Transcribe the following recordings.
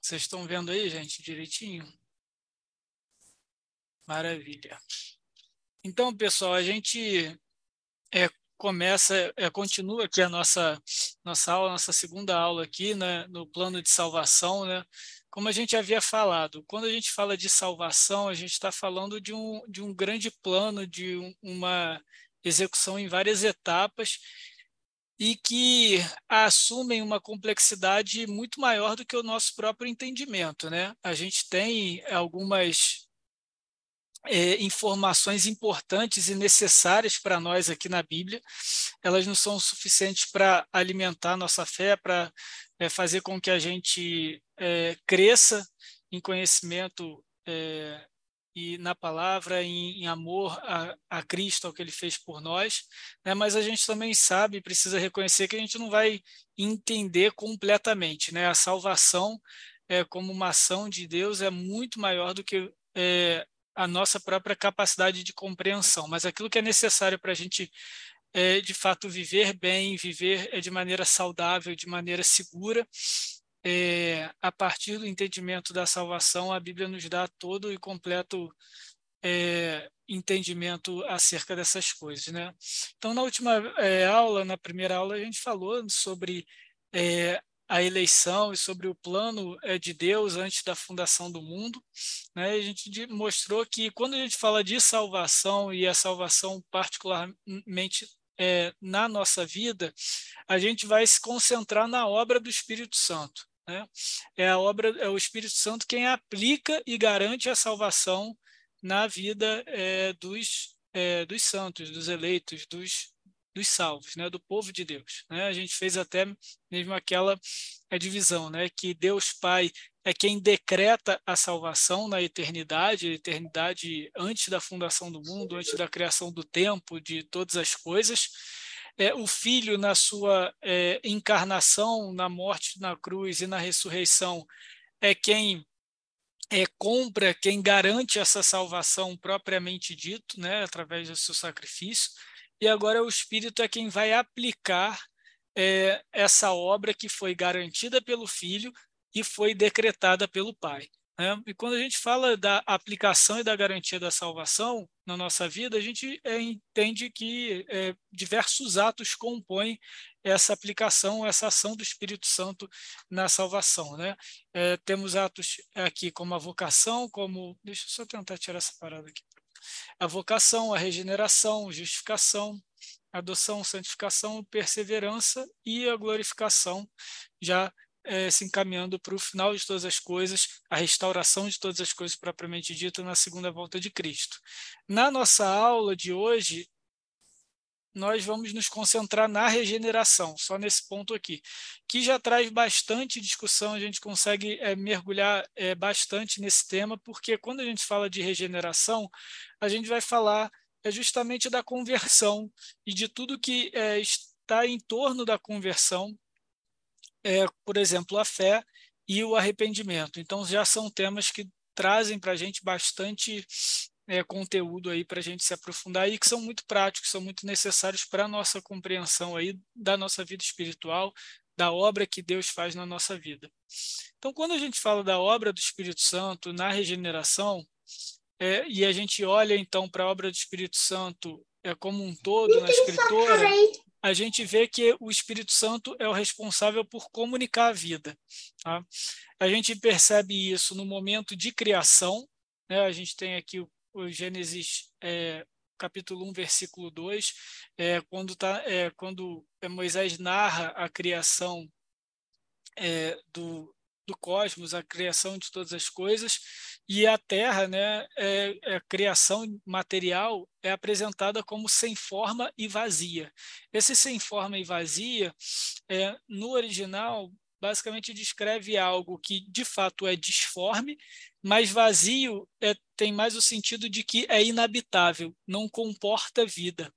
Vocês estão vendo aí, gente, direitinho? Maravilha. Então, pessoal, a gente é, começa, é, continua aqui a nossa, nossa aula, nossa segunda aula aqui, né, no plano de salvação, né? Como a gente havia falado, quando a gente fala de salvação, a gente está falando de um, de um grande plano, de um, uma execução em várias etapas, e que assumem uma complexidade muito maior do que o nosso próprio entendimento. Né? A gente tem algumas é, informações importantes e necessárias para nós aqui na Bíblia. Elas não são suficientes para alimentar nossa fé, para é, fazer com que a gente é, cresça em conhecimento é, e na palavra, em, em amor a, a, Cristo, ao que ele fez por nós, né? mas a gente também sabe, precisa reconhecer que a gente não vai entender completamente. Né? A salvação, é, como uma ação de Deus, é muito maior do que é, a nossa própria capacidade de compreensão, mas aquilo que é necessário para a gente é, de fato viver bem, viver é, de maneira saudável, de maneira segura, é, a partir do entendimento da salvação, a Bíblia nos dá todo e completo é, entendimento acerca dessas coisas. Né? Então, na última é, aula, na primeira aula, a gente falou sobre é, a eleição e sobre o plano é, de Deus antes da fundação do mundo. Né? A gente mostrou que quando a gente fala de salvação, e a salvação particularmente é, na nossa vida, a gente vai se concentrar na obra do Espírito Santo. Né? É a obra, é o Espírito Santo quem aplica e garante a salvação na vida é, dos, é, dos santos, dos eleitos, dos, dos salvos, né? do povo de Deus. Né? A gente fez até mesmo aquela divisão, né? que Deus Pai é quem decreta a salvação na eternidade, eternidade antes da fundação do mundo, antes da criação do tempo, de todas as coisas é, o Filho, na sua é, encarnação, na morte na cruz e na ressurreição, é quem é, compra, quem garante essa salvação propriamente dito, né, através do seu sacrifício, e agora o Espírito é quem vai aplicar é, essa obra que foi garantida pelo Filho e foi decretada pelo Pai. Né? E quando a gente fala da aplicação e da garantia da salvação na nossa vida, a gente é, entende que é, diversos atos compõem essa aplicação, essa ação do Espírito Santo na salvação. Né? É, temos atos aqui como a vocação, como. Deixa eu só tentar tirar essa parada aqui. A vocação, a regeneração, justificação, adoção, santificação, perseverança e a glorificação, já é, se encaminhando para o final de todas as coisas, a restauração de todas as coisas propriamente dita na segunda volta de Cristo. Na nossa aula de hoje, nós vamos nos concentrar na regeneração, só nesse ponto aqui, que já traz bastante discussão, a gente consegue é, mergulhar é, bastante nesse tema, porque quando a gente fala de regeneração, a gente vai falar é, justamente da conversão e de tudo que é, está em torno da conversão, é, por exemplo, a fé e o arrependimento. Então, já são temas que trazem para a gente bastante é, conteúdo aí para a gente se aprofundar e que são muito práticos, são muito necessários para a nossa compreensão aí da nossa vida espiritual, da obra que Deus faz na nossa vida. Então, quando a gente fala da obra do Espírito Santo na regeneração, é, e a gente olha então para a obra do Espírito Santo é, como um todo na Escritura, a gente vê que o Espírito Santo é o responsável por comunicar a vida. Tá? A gente percebe isso no momento de criação, né? a gente tem aqui o, o Gênesis é, capítulo 1, versículo 2, é, quando, tá, é, quando Moisés narra a criação é, do, do cosmos, a criação de todas as coisas, e a Terra, né, é, é, a criação material, é apresentada como sem forma e vazia. Esse sem forma e vazia, é, no original, basicamente descreve algo que de fato é disforme, mas vazio é, tem mais o sentido de que é inabitável, não comporta vida.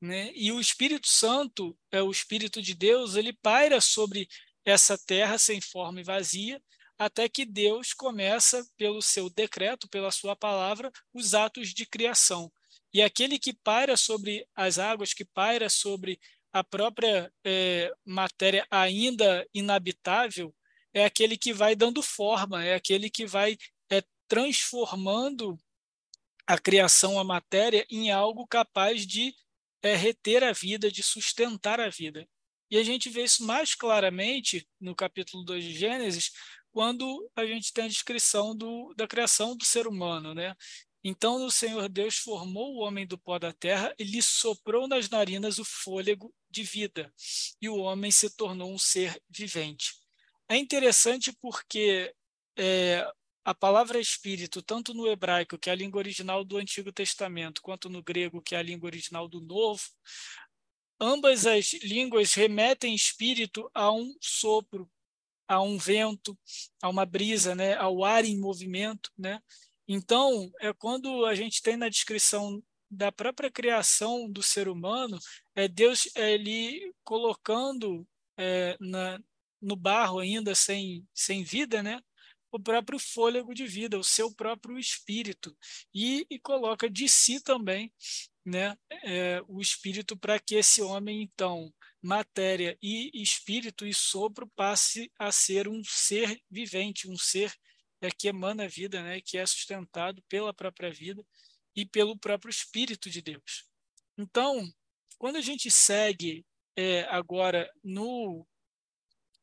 Né? E o Espírito Santo, é o Espírito de Deus, ele paira sobre essa terra sem forma e vazia, até que Deus começa, pelo seu decreto, pela sua palavra, os atos de criação. E aquele que paira sobre as águas, que paira sobre a própria é, matéria ainda inabitável, é aquele que vai dando forma, é aquele que vai é, transformando a criação, a matéria, em algo capaz de é, reter a vida, de sustentar a vida. E a gente vê isso mais claramente no capítulo 2 de Gênesis, quando a gente tem a descrição do, da criação do ser humano. Né? Então o Senhor Deus formou o homem do pó da terra e lhe soprou nas narinas o fôlego de vida, e o homem se tornou um ser vivente. É interessante porque é, a palavra espírito, tanto no hebraico, que é a língua original do Antigo Testamento, quanto no grego, que é a língua original do Novo, ambas as línguas remetem espírito a um sopro, a um vento, a uma brisa, né, ao ar em movimento, né? Então, é quando a gente tem na descrição da própria criação do ser humano, é Deus é, ele colocando é, na, no barro ainda sem, sem vida, né? o próprio fôlego de vida, o seu próprio espírito, e, e coloca de si também né, é, o espírito para que esse homem, então, matéria e espírito e sopro passe a ser um ser vivente, um ser é, que emana vida, né, que é sustentado pela própria vida e pelo próprio Espírito de Deus. Então, quando a gente segue é, agora no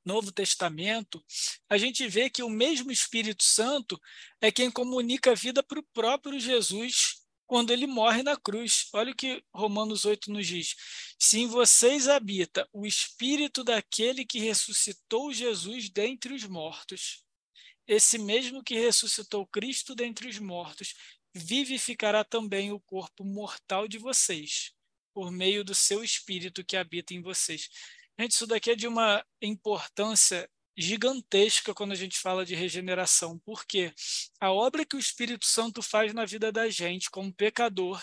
Novo Testamento, a gente vê que o mesmo Espírito Santo é quem comunica a vida para o próprio Jesus quando ele morre na cruz. Olha o que Romanos 8 nos diz. Se em vocês habita o Espírito daquele que ressuscitou Jesus dentre os mortos, esse mesmo que ressuscitou Cristo dentre os mortos, vivificará também o corpo mortal de vocês, por meio do seu Espírito que habita em vocês. Gente, isso daqui é de uma importância gigantesca quando a gente fala de regeneração, porque a obra que o Espírito Santo faz na vida da gente como pecador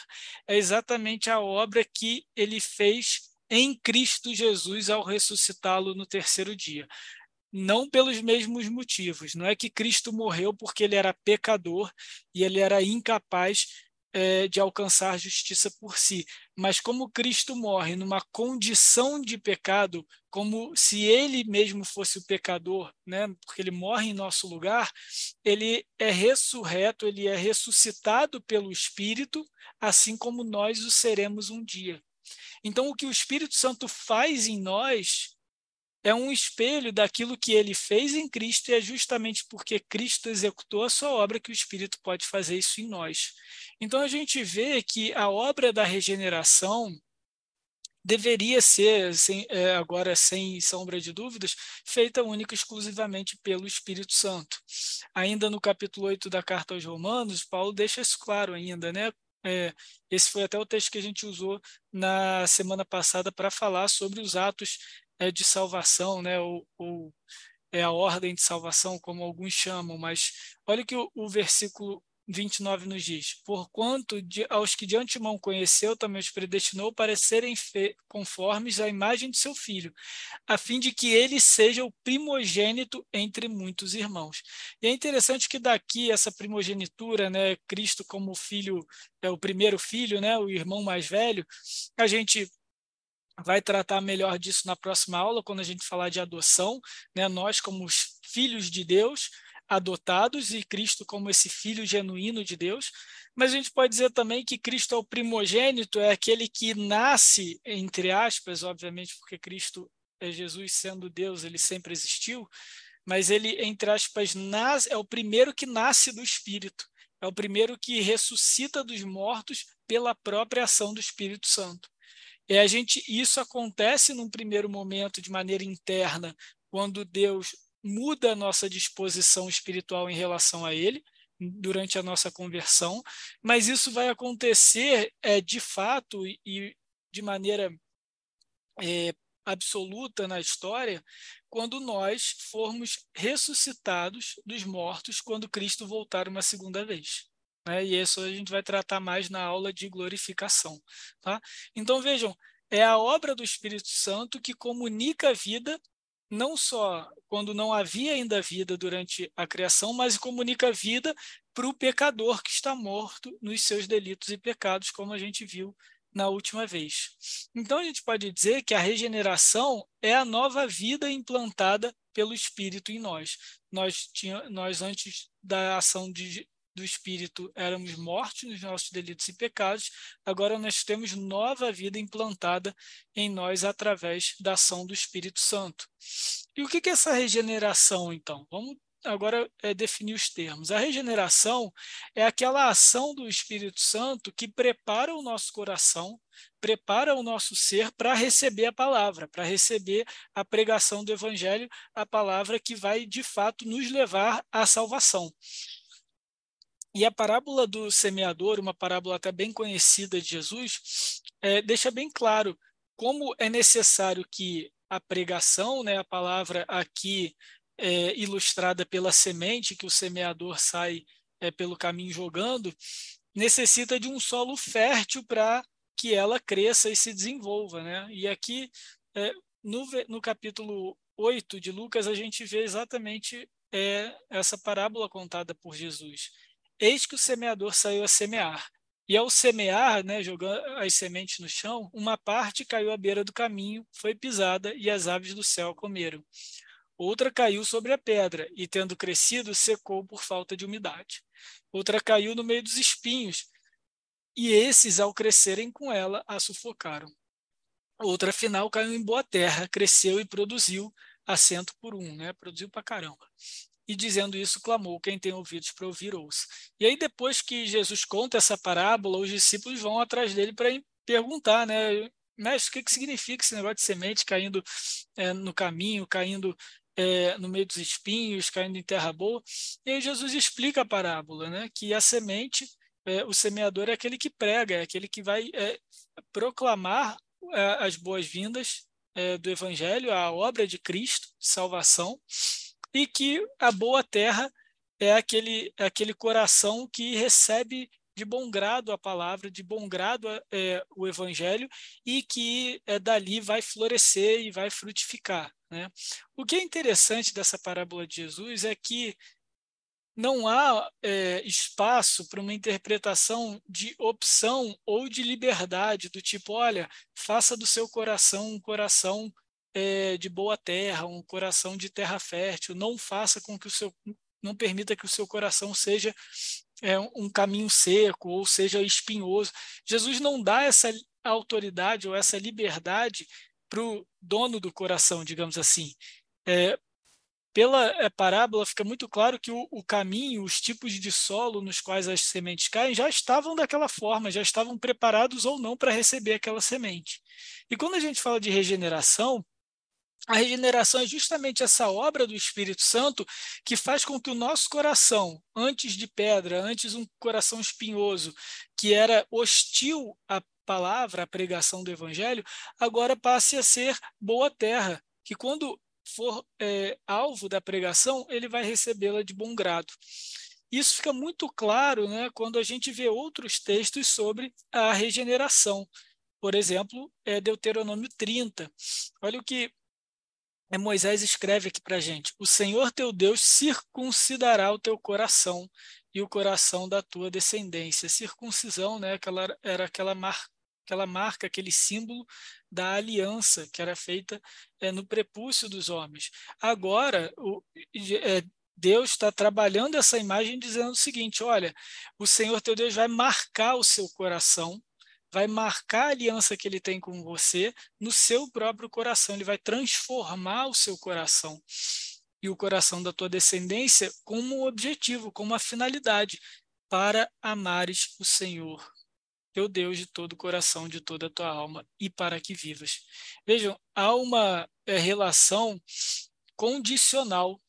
é exatamente a obra que ele fez em Cristo Jesus ao ressuscitá-lo no terceiro dia. Não pelos mesmos motivos, não é que Cristo morreu porque ele era pecador e ele era incapaz é, de alcançar justiça por si. Mas como Cristo morre numa condição de pecado, como se ele mesmo fosse o pecador, né? porque ele morre em nosso lugar, ele é ressurreto, ele é ressuscitado pelo Espírito, assim como nós o seremos um dia. Então, o que o Espírito Santo faz em nós é um espelho daquilo que ele fez em Cristo, e é justamente porque Cristo executou a sua obra que o Espírito pode fazer isso em nós. Então a gente vê que a obra da regeneração deveria ser, é, agora sem sombra de dúvidas, feita única e exclusivamente pelo Espírito Santo. Ainda no capítulo 8 da carta aos Romanos, Paulo deixa isso claro ainda, né? É, esse foi até o texto que a gente usou na semana passada para falar sobre os atos é, de salvação, né, ou, ou, é a ordem de salvação, como alguns chamam, mas olha que o, o versículo 29 nos diz: Porquanto de, aos que de antemão conheceu, também os predestinou para serem conformes à imagem de seu filho, a fim de que ele seja o primogênito entre muitos irmãos. E é interessante que daqui essa primogenitura, né, Cristo como filho, é o primeiro filho, né, o irmão mais velho, a gente vai tratar melhor disso na próxima aula, quando a gente falar de adoção, né? Nós como filhos de Deus, adotados e Cristo como esse filho genuíno de Deus. Mas a gente pode dizer também que Cristo é o primogênito, é aquele que nasce, entre aspas, obviamente, porque Cristo é Jesus sendo Deus, ele sempre existiu, mas ele, entre aspas, nasce, é o primeiro que nasce do Espírito, é o primeiro que ressuscita dos mortos pela própria ação do Espírito Santo. E a gente, isso acontece num primeiro momento de maneira interna, quando Deus muda a nossa disposição espiritual em relação a Ele, durante a nossa conversão, mas isso vai acontecer é, de fato e, e de maneira é, absoluta na história quando nós formos ressuscitados dos mortos quando Cristo voltar uma segunda vez. Né? E isso a gente vai tratar mais na aula de glorificação. Tá? Então, vejam, é a obra do Espírito Santo que comunica a vida, não só quando não havia ainda vida durante a criação, mas comunica a vida para o pecador que está morto nos seus delitos e pecados, como a gente viu na última vez. Então, a gente pode dizer que a regeneração é a nova vida implantada pelo Espírito em nós. Nós, tinha, nós antes da ação de, do Espírito, éramos mortos nos nossos delitos e pecados, agora nós temos nova vida implantada em nós através da ação do Espírito Santo. E o que é essa regeneração, então? Vamos agora é, definir os termos. A regeneração é aquela ação do Espírito Santo que prepara o nosso coração, prepara o nosso ser para receber a palavra, para receber a pregação do Evangelho, a palavra que vai de fato nos levar à salvação. E a parábola do semeador, uma parábola até bem conhecida de Jesus, é, deixa bem claro como é necessário que a pregação, né, a palavra aqui é, ilustrada pela semente que o semeador sai é, pelo caminho jogando, necessita de um solo fértil para que ela cresça e se desenvolva. Né? E aqui, no, no capítulo 8 de Lucas, a gente vê exatamente essa parábola contada por Jesus. Eis que o semeador saiu a semear. E ao semear, né, jogando as sementes no chão, uma parte caiu à beira do caminho, foi pisada e as aves do céu comeram. Outra caiu sobre a pedra e, tendo crescido, secou por falta de umidade. Outra caiu no meio dos espinhos, e esses, ao crescerem com ela, a sufocaram. Outra, afinal, caiu em boa terra, cresceu e produziu assento por um, né? Produziu para caramba. E dizendo isso, clamou: Quem tem ouvidos para ouvir, ouça. E aí, depois que Jesus conta essa parábola, os discípulos vão atrás dele para perguntar, né? Mestre, o que, que significa esse negócio de semente caindo é, no caminho, caindo é, no meio dos espinhos, caindo em terra boa. E aí Jesus explica a parábola, né? que a semente, é, o semeador é aquele que prega, é aquele que vai proclamar as boas-vindas do Evangelho, a obra de Cristo, salvação, e que a boa terra é aquele, aquele coração que recebe de bom grado a palavra, de bom grado é, o evangelho e que é, dali vai florescer e vai frutificar. Né? O que é interessante dessa parábola de Jesus é que não há é, espaço para uma interpretação de opção ou de liberdade, do tipo, olha, faça do seu coração um coração é, de boa terra, um coração de terra fértil, não faça com que o seu não permita que o seu coração seja é, um caminho seco ou seja espinhoso. Jesus não dá essa autoridade ou essa liberdade para o dono do coração, digamos assim. É, pela é, parábola fica muito claro que o, o, caminho, os tipos de solo nos quais as sementes caem já estavam daquela forma, já estavam preparados ou não para receber aquela semente. E quando a gente fala de regeneração, a regeneração é justamente essa obra do Espírito Santo que faz com que o nosso coração, antes de pedra, antes um coração espinhoso, que era hostil à palavra, à pregação do Evangelho, agora passe a ser boa terra, que quando for é, alvo da pregação, ele vai recebê-la de bom grado. Isso fica muito claro né, quando a gente vê outros textos sobre a regeneração. Por exemplo, é Deuteronômio 30. Olha o que é Moisés escreve aqui para a gente: O Senhor teu Deus circuncidará o teu coração e o coração da tua descendência. Circuncisão, né? Aquela, era aquela, mar, aquela marca, aquele símbolo da aliança que era feita é, no prepúcio dos homens. Agora, o, é, Deus está trabalhando essa imagem dizendo o seguinte: olha, o Senhor teu Deus vai marcar o seu coração vai marcar a aliança que ele tem com você no seu próprio coração, ele vai transformar o seu coração e o coração da tua descendência como objetivo, como uma finalidade, para amares o Senhor, teu Deus de todo o coração, de toda a tua alma e para que vivas. Vejam, há uma é, relação condicional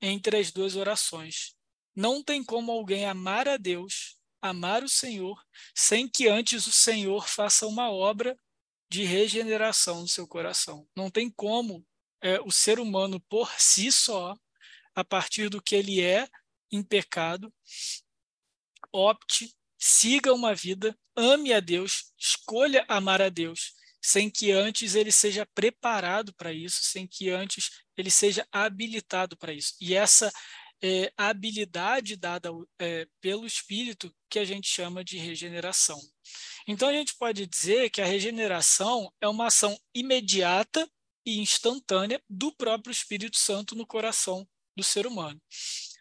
entre as duas orações. Não tem como alguém amar a Deus amar o Senhor sem que antes o Senhor faça uma obra de regeneração no seu coração. Não tem como é, o ser humano por si só, a partir do que ele é em pecado, opte, siga uma vida, ame a Deus, escolha amar a Deus, sem que antes ele seja preparado para isso, sem que antes ele seja habilitado para isso. E essa é, a habilidade dada é, pelo Espírito que a gente chama de regeneração. Então, a gente pode dizer que a regeneração é uma ação imediata e instantânea do próprio Espírito Santo no coração do ser humano.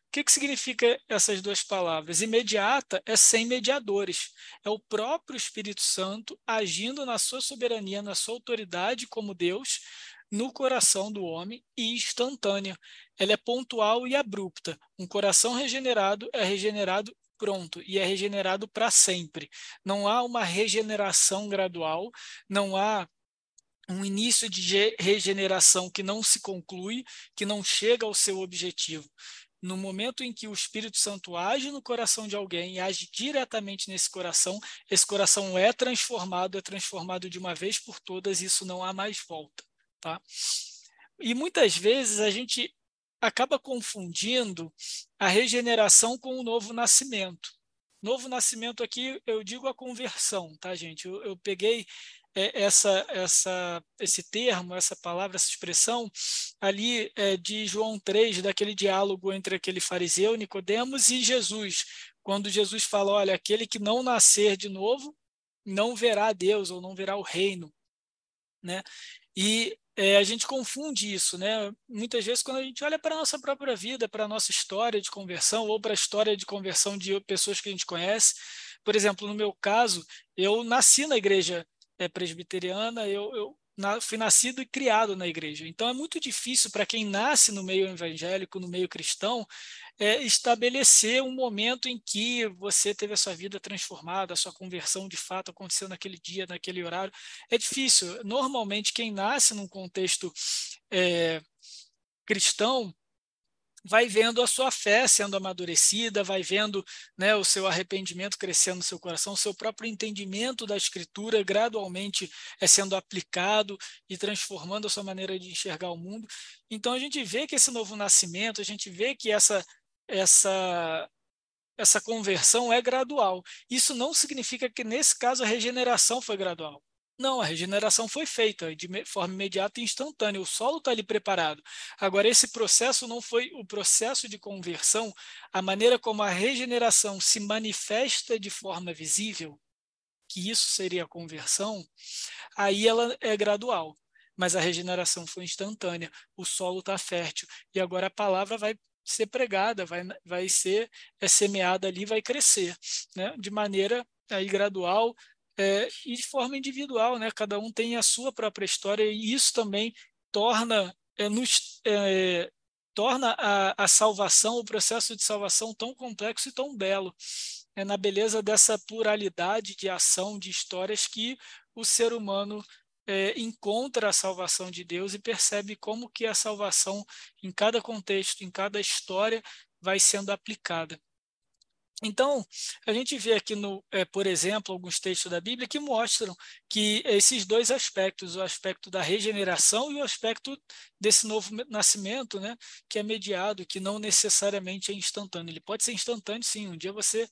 O que, que significa essas duas palavras? Imediata é sem mediadores. É o próprio Espírito Santo agindo na sua soberania, na sua autoridade como Deus, no coração do homem e instantânea. Ela é pontual e abrupta. Um coração regenerado é regenerado pronto e é regenerado para sempre. Não há uma regeneração gradual, não há um início de regeneração que não se conclui, que não chega ao seu objetivo. No momento em que o Espírito Santo age no coração de alguém e age diretamente nesse coração, esse coração é transformado, é transformado de uma vez por todas, e isso não há mais volta. Tá? E muitas vezes a gente acaba confundindo a regeneração com o novo nascimento. Novo nascimento aqui, eu digo a conversão, tá, gente? Eu, eu peguei é, essa, essa, esse termo, essa palavra, essa expressão ali é, de João 3, daquele diálogo entre aquele fariseu, Nicodemos, e Jesus, quando Jesus fala, olha, aquele que não nascer de novo não verá Deus ou não verá o reino. Né? E é, a gente confunde isso, né? Muitas vezes, quando a gente olha para a nossa própria vida, para a nossa história de conversão, ou para a história de conversão de pessoas que a gente conhece. Por exemplo, no meu caso, eu nasci na igreja é, presbiteriana, eu, eu na, fui nascido e criado na igreja. Então é muito difícil para quem nasce no meio evangélico, no meio cristão, é, estabelecer um momento em que você teve a sua vida transformada, a sua conversão de fato aconteceu naquele dia, naquele horário. É difícil. Normalmente, quem nasce num contexto é, cristão vai vendo a sua fé sendo amadurecida, vai vendo né, o seu arrependimento crescendo no seu coração, o seu próprio entendimento da Escritura gradualmente é sendo aplicado e transformando a sua maneira de enxergar o mundo. Então a gente vê que esse novo nascimento, a gente vê que essa essa essa conversão é gradual. Isso não significa que nesse caso a regeneração foi gradual. Não, a regeneração foi feita de forma imediata e instantânea. O solo está ali preparado. Agora, esse processo não foi o processo de conversão, a maneira como a regeneração se manifesta de forma visível, que isso seria a conversão, aí ela é gradual. Mas a regeneração foi instantânea. O solo está fértil. E agora a palavra vai ser pregada, vai, vai ser é, semeada ali, vai crescer, né? de maneira aí gradual, é, e de forma individual, né? Cada um tem a sua própria história e isso também torna é, nos, é, torna a, a, salvação, o processo de salvação tão complexo e tão belo. É na beleza dessa pluralidade de ação, de histórias que o ser humano é, encontra a salvação de Deus e percebe como que a salvação, em cada contexto, em cada história, vai sendo aplicada. Então, a gente vê aqui, no, é, por exemplo, alguns textos da Bíblia que mostram que esses dois aspectos, o aspecto da regeneração e o aspecto desse novo nascimento, né, que é mediado, que não necessariamente é instantâneo. Ele pode ser instantâneo, sim. Um dia você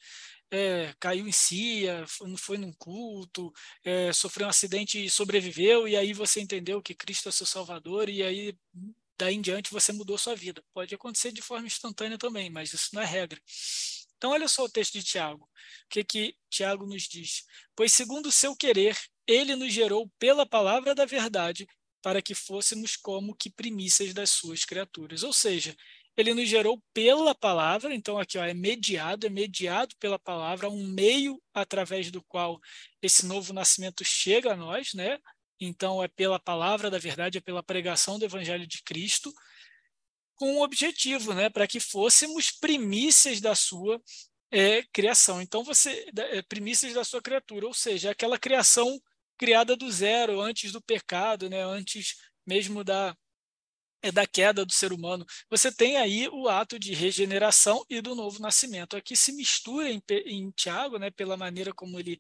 é, caiu em si, foi, foi num culto, é, sofreu um acidente e sobreviveu, e aí você entendeu que Cristo é seu Salvador, e aí daí em diante você mudou sua vida. Pode acontecer de forma instantânea também, mas isso não é regra. Então, olha só o texto de Tiago. O que, que Tiago nos diz? Pois, segundo o seu querer, ele nos gerou pela palavra da verdade, para que fôssemos como que primícias das suas criaturas. Ou seja, ele nos gerou pela palavra, então aqui ó, é mediado, é mediado pela palavra, um meio através do qual esse novo nascimento chega a nós, né? Então é pela palavra da verdade, é pela pregação do evangelho de Cristo com um objetivo, né, para que fôssemos primícias da sua é, criação. Então, você é, primícias da sua criatura, ou seja, aquela criação criada do zero, antes do pecado, né, antes mesmo da é da queda do ser humano. Você tem aí o ato de regeneração e do novo nascimento. Aqui se mistura em, em Tiago, né, pela maneira como ele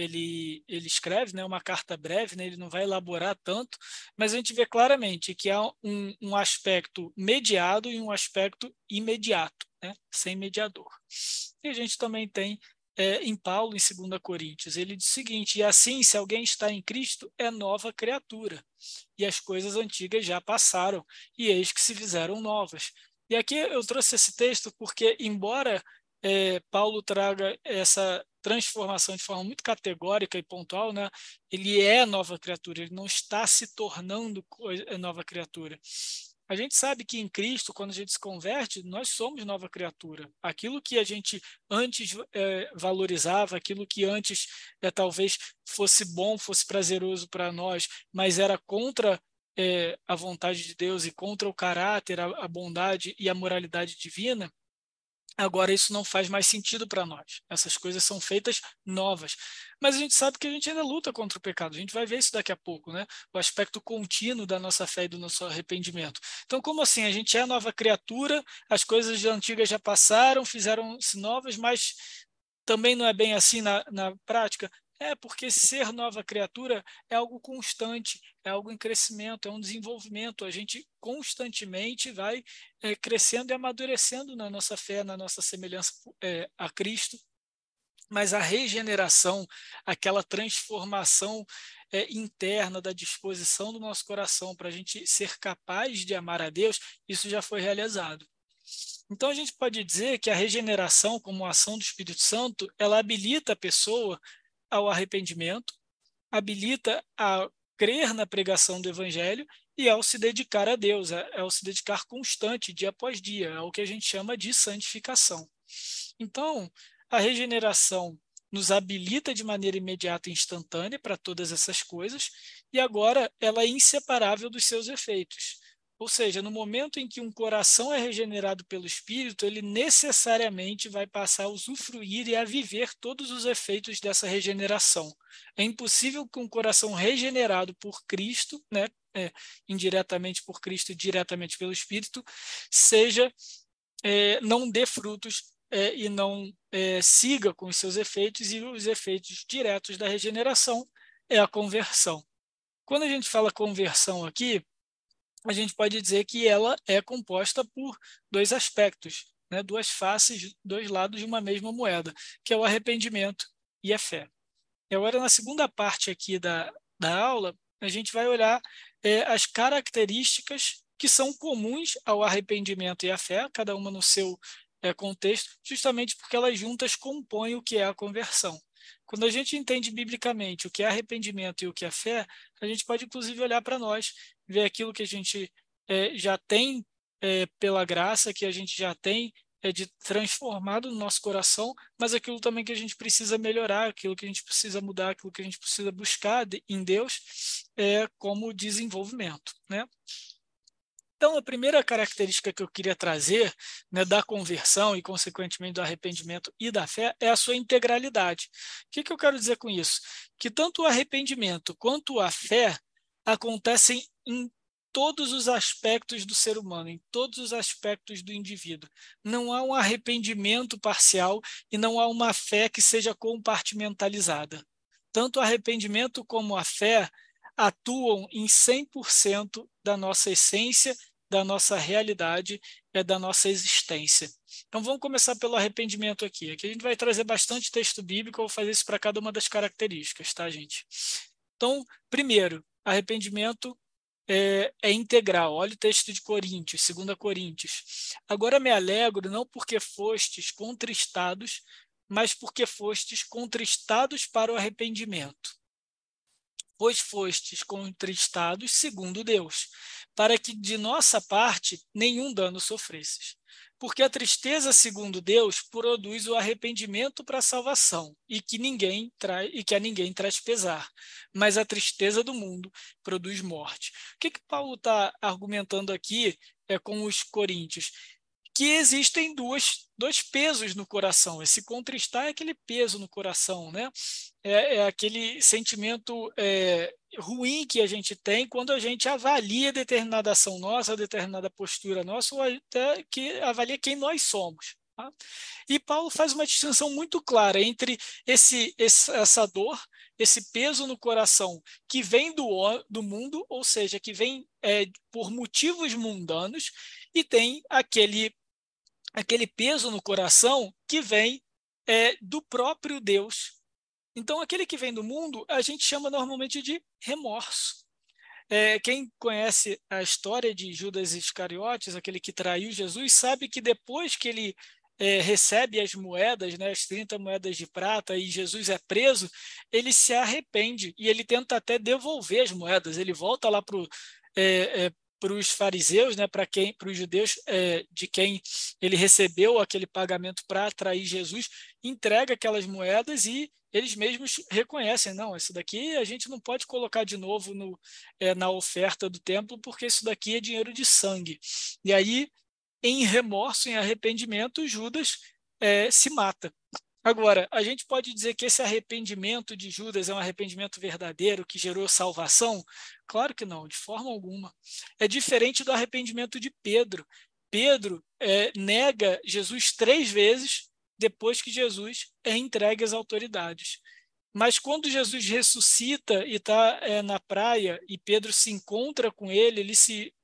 ele, ele escreve, né, uma carta breve, né, ele não vai elaborar tanto, mas a gente vê claramente que há um, um aspecto mediado e um aspecto imediato, né, sem mediador. E a gente também tem é, em Paulo, em 2 Coríntios, ele diz o seguinte: E assim, se alguém está em Cristo, é nova criatura, e as coisas antigas já passaram, e eis que se fizeram novas. E aqui eu trouxe esse texto porque, embora é, Paulo traga essa transformação de forma muito categórica e pontual, né? ele é nova criatura, ele não está se tornando é, nova criatura. A gente sabe que em Cristo, quando a gente se converte, nós somos nova criatura. Aquilo que a gente antes é, valorizava, aquilo que antes é, talvez fosse bom, fosse prazeroso para nós, mas era contra é, a vontade de Deus e contra o caráter, a, a bondade e a moralidade divina, Agora, isso não faz mais sentido para nós. Essas coisas são feitas novas. Mas a gente sabe que a gente ainda luta contra o pecado. A gente vai ver isso daqui a pouco, né? O aspecto contínuo da nossa fé e do nosso arrependimento. Então, como assim? A gente é nova criatura, as coisas antigas já passaram, fizeram-se novas, mas também não é bem assim na, na prática. É porque ser nova criatura é algo constante, é algo em crescimento, é um desenvolvimento. A gente constantemente vai é, crescendo e amadurecendo na nossa fé, na nossa semelhança é, a Cristo. Mas a regeneração, aquela transformação é, interna da disposição do nosso coração para a gente ser capaz de amar a Deus, isso já foi realizado. Então a gente pode dizer que a regeneração, como ação do Espírito Santo, ela habilita a pessoa ao arrependimento, habilita a crer na pregação do evangelho e ao se dedicar a Deus, é, ao se dedicar constante, dia após dia, é o que a gente chama de santificação. Então, a regeneração nos habilita de maneira imediata e instantânea para todas essas coisas, e agora ela é inseparável dos seus efeitos. Ou seja, no momento em que um coração é regenerado pelo Espírito, ele necessariamente vai passar a usufruir e a viver todos os efeitos dessa regeneração. É impossível que um coração regenerado por Cristo, né, é, indiretamente por Cristo e diretamente pelo Espírito, seja é, não dê frutos é, e não é, siga com os seus efeitos e os efeitos diretos da regeneração é a conversão. Quando a gente fala conversão aqui, a gente pode dizer que ela é composta por dois aspectos, né, duas faces, dois lados de uma mesma moeda, que é o arrependimento e a fé. E agora, na segunda parte aqui da, da aula, a gente vai olhar é, as características que são comuns ao arrependimento e à fé, cada uma no seu é, contexto, justamente porque elas juntas compõem o que é a conversão. Quando a gente entende biblicamente o que é arrependimento e o que é fé, a gente pode inclusive olhar para nós, ver aquilo que a gente é, já tem é, pela graça, que a gente já tem é, de transformado no nosso coração, mas aquilo também que a gente precisa melhorar, aquilo que a gente precisa mudar, aquilo que a gente precisa buscar de, em Deus é, como desenvolvimento. Né? Então, a primeira característica que eu queria trazer né, da conversão e, consequentemente, do arrependimento e da fé é a sua integralidade. O que, que eu quero dizer com isso? Que tanto o arrependimento quanto a fé acontecem em todos os aspectos do ser humano, em todos os aspectos do indivíduo. Não há um arrependimento parcial e não há uma fé que seja compartimentalizada. Tanto o arrependimento como a fé atuam em 100% da nossa essência da nossa realidade, é da nossa existência. Então vamos começar pelo arrependimento aqui. Aqui a gente vai trazer bastante texto bíblico, eu vou fazer isso para cada uma das características, tá, gente? Então, primeiro, arrependimento é, é, integral. Olha o texto de Coríntios, 2 Coríntios. Agora me alegro não porque fostes contristados, mas porque fostes contristados para o arrependimento pois fostes contristados segundo Deus, para que de nossa parte nenhum dano sofresses. Porque a tristeza segundo Deus produz o arrependimento para a salvação, e que ninguém traz e que a ninguém traz pesar. Mas a tristeza do mundo produz morte. O que, que Paulo está argumentando aqui é, com os coríntios? que existem duas, dois pesos no coração. Esse contristar é aquele peso no coração, né? É, é aquele sentimento é, ruim que a gente tem quando a gente avalia determinada ação nossa, determinada postura nossa, ou até que avalia quem nós somos. Tá? E Paulo faz uma distinção muito clara entre esse, essa dor, esse peso no coração que vem do, do mundo, ou seja, que vem é, por motivos mundanos, e tem aquele aquele peso no coração que vem é, do próprio Deus. Então, aquele que vem do mundo, a gente chama normalmente de remorso. é, quem conhece a história de Judas Iscariotes, aquele que traiu Jesus, sabe que depois que ele é, recebe as moedas, né, as 30 moedas de prata, e Jesus é preso, ele se arrepende e ele tenta até devolver as moedas. Ele volta lá para é, é, para os fariseus, né, para quem, para os judeus, é, de quem ele recebeu aquele pagamento para atrair Jesus, entrega aquelas moedas e eles mesmos reconhecem, não, isso daqui a gente não pode colocar de novo no, é, na oferta do templo, porque isso daqui é dinheiro de sangue. E aí, em remorso, em arrependimento, Judas é, se mata. Agora, a gente pode dizer que esse arrependimento de Judas é um arrependimento verdadeiro que gerou salvação? Claro que não, de forma alguma. É diferente do arrependimento de Pedro. Pedro é, nega Jesus três vezes depois que Jesus é entregue às autoridades. Mas quando Jesus ressuscita e está é, na praia e Pedro se encontra com ele, ele se,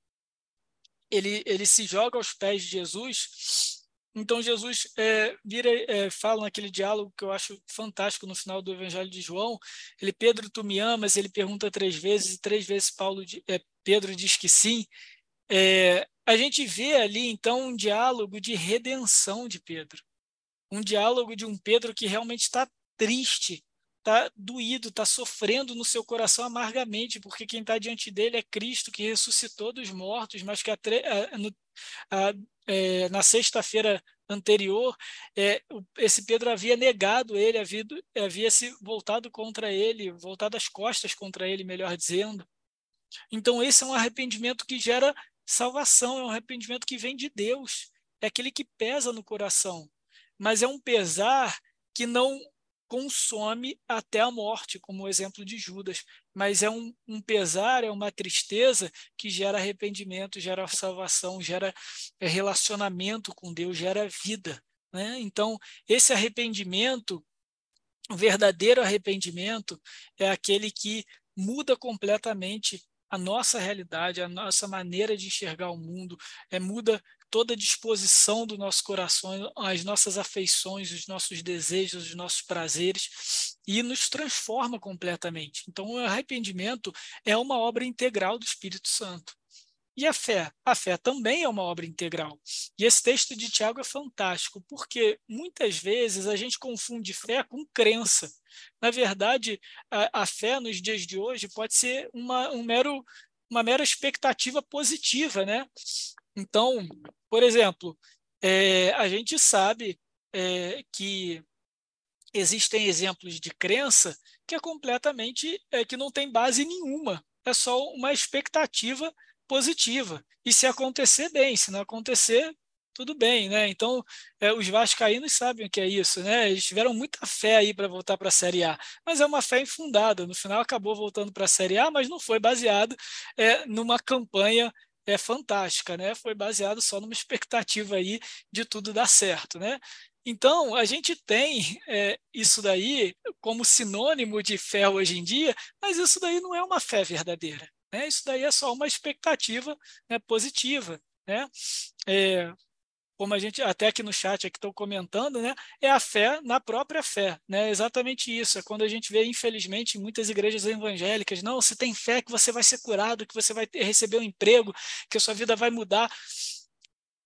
ele, ele se joga aos pés de Jesus então Jesus é, vira, é, fala naquele diálogo que eu acho fantástico no final do Evangelho de João. Ele Pedro, tu me amas? Ele pergunta três vezes e três vezes Paulo, é, Pedro diz que sim. É, a gente vê ali então um diálogo de redenção de Pedro, um diálogo de um Pedro que realmente está triste, está doído, está sofrendo no seu coração amargamente, porque quem está diante dele é Cristo que ressuscitou dos mortos, mas que a, a, no, a, é, na sexta-feira anterior, é, esse Pedro havia negado ele, havia, havia se voltado contra ele, voltado as costas contra ele, melhor dizendo. Então, esse é um arrependimento que gera salvação, é um arrependimento que vem de Deus, é aquele que pesa no coração, mas é um pesar que não consome até a morte, como o exemplo de Judas. Mas é um, um, pesar, é uma tristeza que gera arrependimento, gera salvação, gera é, relacionamento com Deus, gera vida. Né? Então, esse arrependimento, o verdadeiro arrependimento, é aquele que muda completamente a nossa realidade, a nossa maneira de enxergar o mundo, é, muda toda a disposição do nosso coração, as nossas afeições, os nossos desejos, os nossos prazeres, e nos transforma completamente. Então, o arrependimento é uma obra integral do Espírito Santo. E a fé? A fé também é uma obra integral. E esse texto de Tiago é fantástico, porque muitas vezes a gente confunde fé com crença. Na verdade, a, a fé nos dias de hoje pode ser uma, um mero, uma mera expectativa positiva, né? Então, por exemplo, é, a gente sabe é, que existem exemplos de crença que é completamente é, que não tem base nenhuma, é só uma expectativa positiva. E se acontecer, bem, se não acontecer, tudo bem, né? Então, é, os vascaínos sabem o que é isso, né? Eles tiveram muita fé aí para voltar para a Série A, mas é uma fé infundada. No final, acabou voltando para a Série A, mas não foi baseado é, numa campanha é fantástica, né? Foi baseado só numa expectativa aí de tudo dar certo, né? Então, a gente tem é, isso daí como sinônimo de fé hoje em dia, mas isso daí não é uma fé verdadeira. Né? Isso daí é só uma expectativa né, positiva. Né? É, como a gente até aqui no chat aqui estão comentando, né, é a fé na própria fé, né? Exatamente isso. É quando a gente vê, infelizmente, em muitas igrejas evangélicas, não, você tem fé que você vai ser curado, que você vai receber um emprego, que a sua vida vai mudar.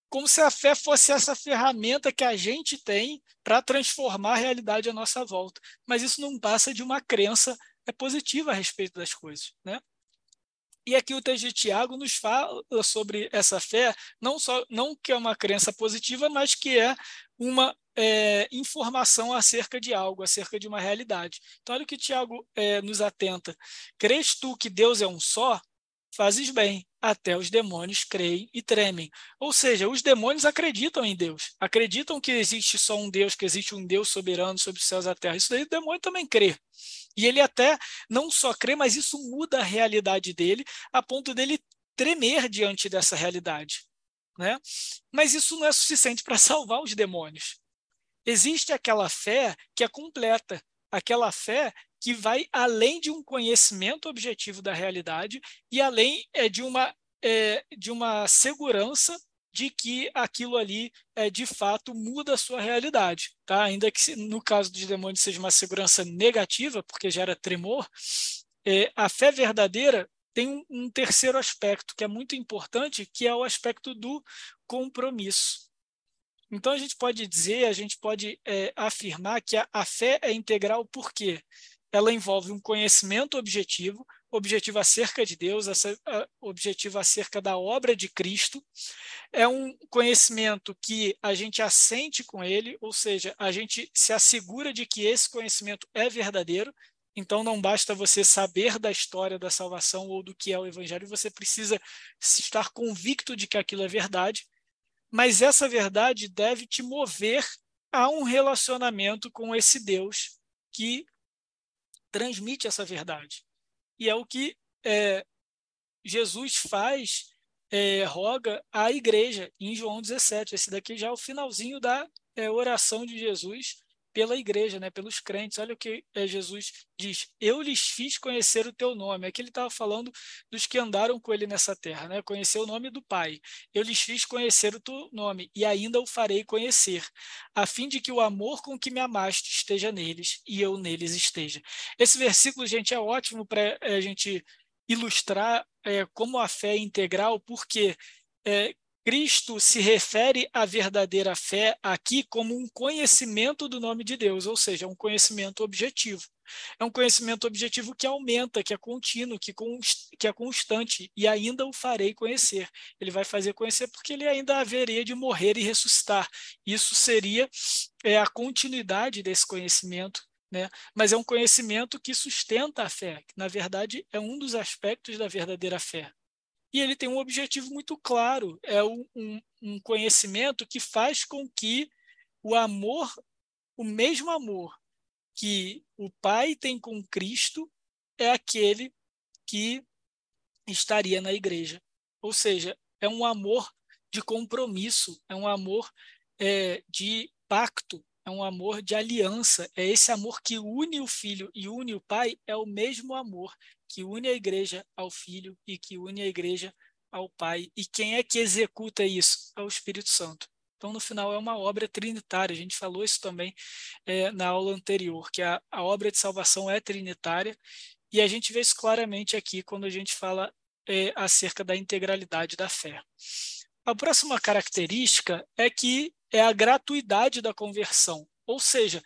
Como se a fé fosse essa ferramenta que a gente tem para transformar a realidade à nossa volta. Mas isso não passa de uma crença é positiva a respeito das coisas, né? E aqui o texto de Tiago nos fala sobre essa fé, não só não que é uma crença positiva, mas que é uma é, informação acerca de algo, acerca de uma realidade. Então, olha o que Tiago é, nos atenta. Crês tu que Deus é um só? Fazes bem, até os demônios creem e tremem. Ou seja, os demônios acreditam em Deus, acreditam que existe só um Deus, que existe um Deus soberano sobre os céus e a terra. Isso daí o demônio também crê. E ele até não só crê, mas isso muda a realidade dele, a ponto dele tremer diante dessa realidade. Né? Mas isso não é suficiente para salvar os demônios. Existe aquela fé que é completa, aquela fé que vai além de um conhecimento objetivo da realidade e além é, de, uma, é, de uma segurança de que aquilo ali é, de fato muda a sua realidade, tá? Ainda que no caso dos demônios seja uma segurança negativa, porque gera tremor, é, a fé verdadeira tem um, terceiro aspecto que é muito importante, que é o aspecto do compromisso. Então, a gente pode dizer, a gente pode é, afirmar que a, a fé é integral porque ela envolve um conhecimento objetivo, objetivo acerca de Deus, objetivo acerca da obra de Cristo. É um conhecimento que a gente assente com ele, ou seja, a gente se assegura de que esse conhecimento é verdadeiro. Então, não basta você saber da história da salvação ou do que é o Evangelho, você precisa estar convicto de que aquilo é verdade. Mas essa verdade deve te mover a um relacionamento com esse Deus que transmite essa verdade. E é o que é, Jesus faz, é, roga à igreja em João 17. Esse daqui já é o finalzinho da é, oração de Jesus pela igreja, né, pelos crentes. Olha o que é, Jesus diz: Eu lhes fiz conhecer o teu nome. Aqui ele estava falando dos que andaram com ele nessa terra, né? Conhecer o nome do Pai. Eu lhes fiz conhecer o teu nome e ainda o farei conhecer, a fim de que o amor com que me amaste esteja neles e eu neles esteja. Esse versículo, gente, é ótimo para a gente ilustrar é, como a fé é integral, porque é, Cristo se refere à verdadeira fé aqui como um conhecimento do nome de Deus, ou seja, um conhecimento objetivo. É um conhecimento objetivo que aumenta, que é contínuo, que, que é constante, e ainda o farei conhecer. Ele vai fazer conhecer porque ele ainda haveria de morrer e ressuscitar. Isso seria é, a continuidade desse conhecimento né? mas é um conhecimento que sustenta a fé, que na verdade é um dos aspectos da verdadeira fé. E ele tem um objetivo muito claro: é um, um, conhecimento que faz com que o amor, o mesmo amor que o Pai tem com Cristo, é aquele que estaria na igreja. Ou seja, é um amor de compromisso, é um amor é, de pacto, é um amor de aliança. É esse amor que une o filho e une o pai, é o mesmo amor que une a igreja ao Filho e que une a igreja ao Pai. E quem é que executa isso? É o Espírito Santo. Então, no final, é uma obra trinitária. A gente falou isso também é, na aula anterior, que a, a obra de salvação é trinitária, e a gente vê isso claramente aqui quando a gente fala é, acerca da integralidade da fé. A próxima característica é que é a gratuidade da conversão, ou seja,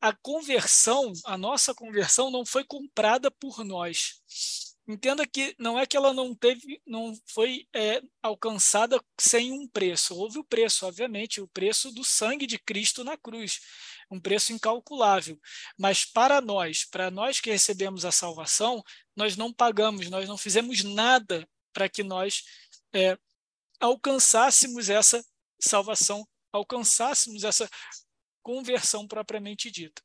a conversão, a nossa conversão não foi comprada por nós. Entenda que não é que ela não teve, não foi é, alcançada sem um preço. Houve o preço, obviamente, o preço do sangue de Cristo na cruz, um preço incalculável. Mas para nós, para nós que recebemos a salvação, nós não pagamos, nós não fizemos nada para que nós é, alcançássemos essa salvação, alcançássemos essa conversão propriamente dita.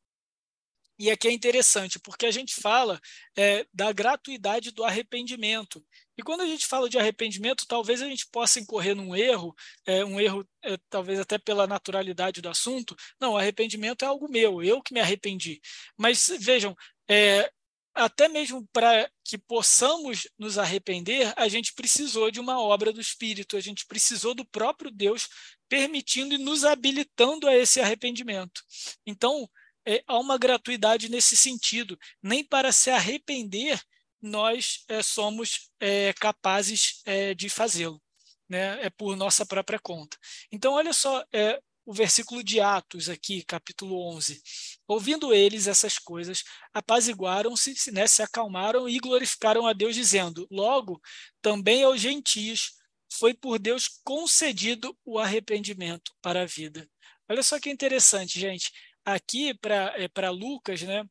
E aqui é interessante, porque a gente fala é, da gratuidade do arrependimento. E quando a gente fala de arrependimento, talvez a gente possa incorrer num erro, é, um erro é, talvez até pela naturalidade do assunto. Não, arrependimento é algo meu, eu que me arrependi. Mas vejam, é, até mesmo para que possamos nos arrepender, a gente precisou de uma obra do Espírito, a gente precisou do próprio Deus permitindo e nos habilitando a esse arrependimento. Então, é, há uma gratuidade nesse sentido. Nem para se arrepender nós é, somos é, capazes é, de fazê-lo. Né? É por nossa própria conta. Então, olha só, é, o versículo de Atos aqui, capítulo 11. Ouvindo eles essas coisas, apaziguaram-se, né, se acalmaram e glorificaram a Deus, dizendo: Logo, também aos gentios foi por Deus concedido o arrependimento para a vida. Olha só que interessante, gente. Aqui, para é, Lucas, né,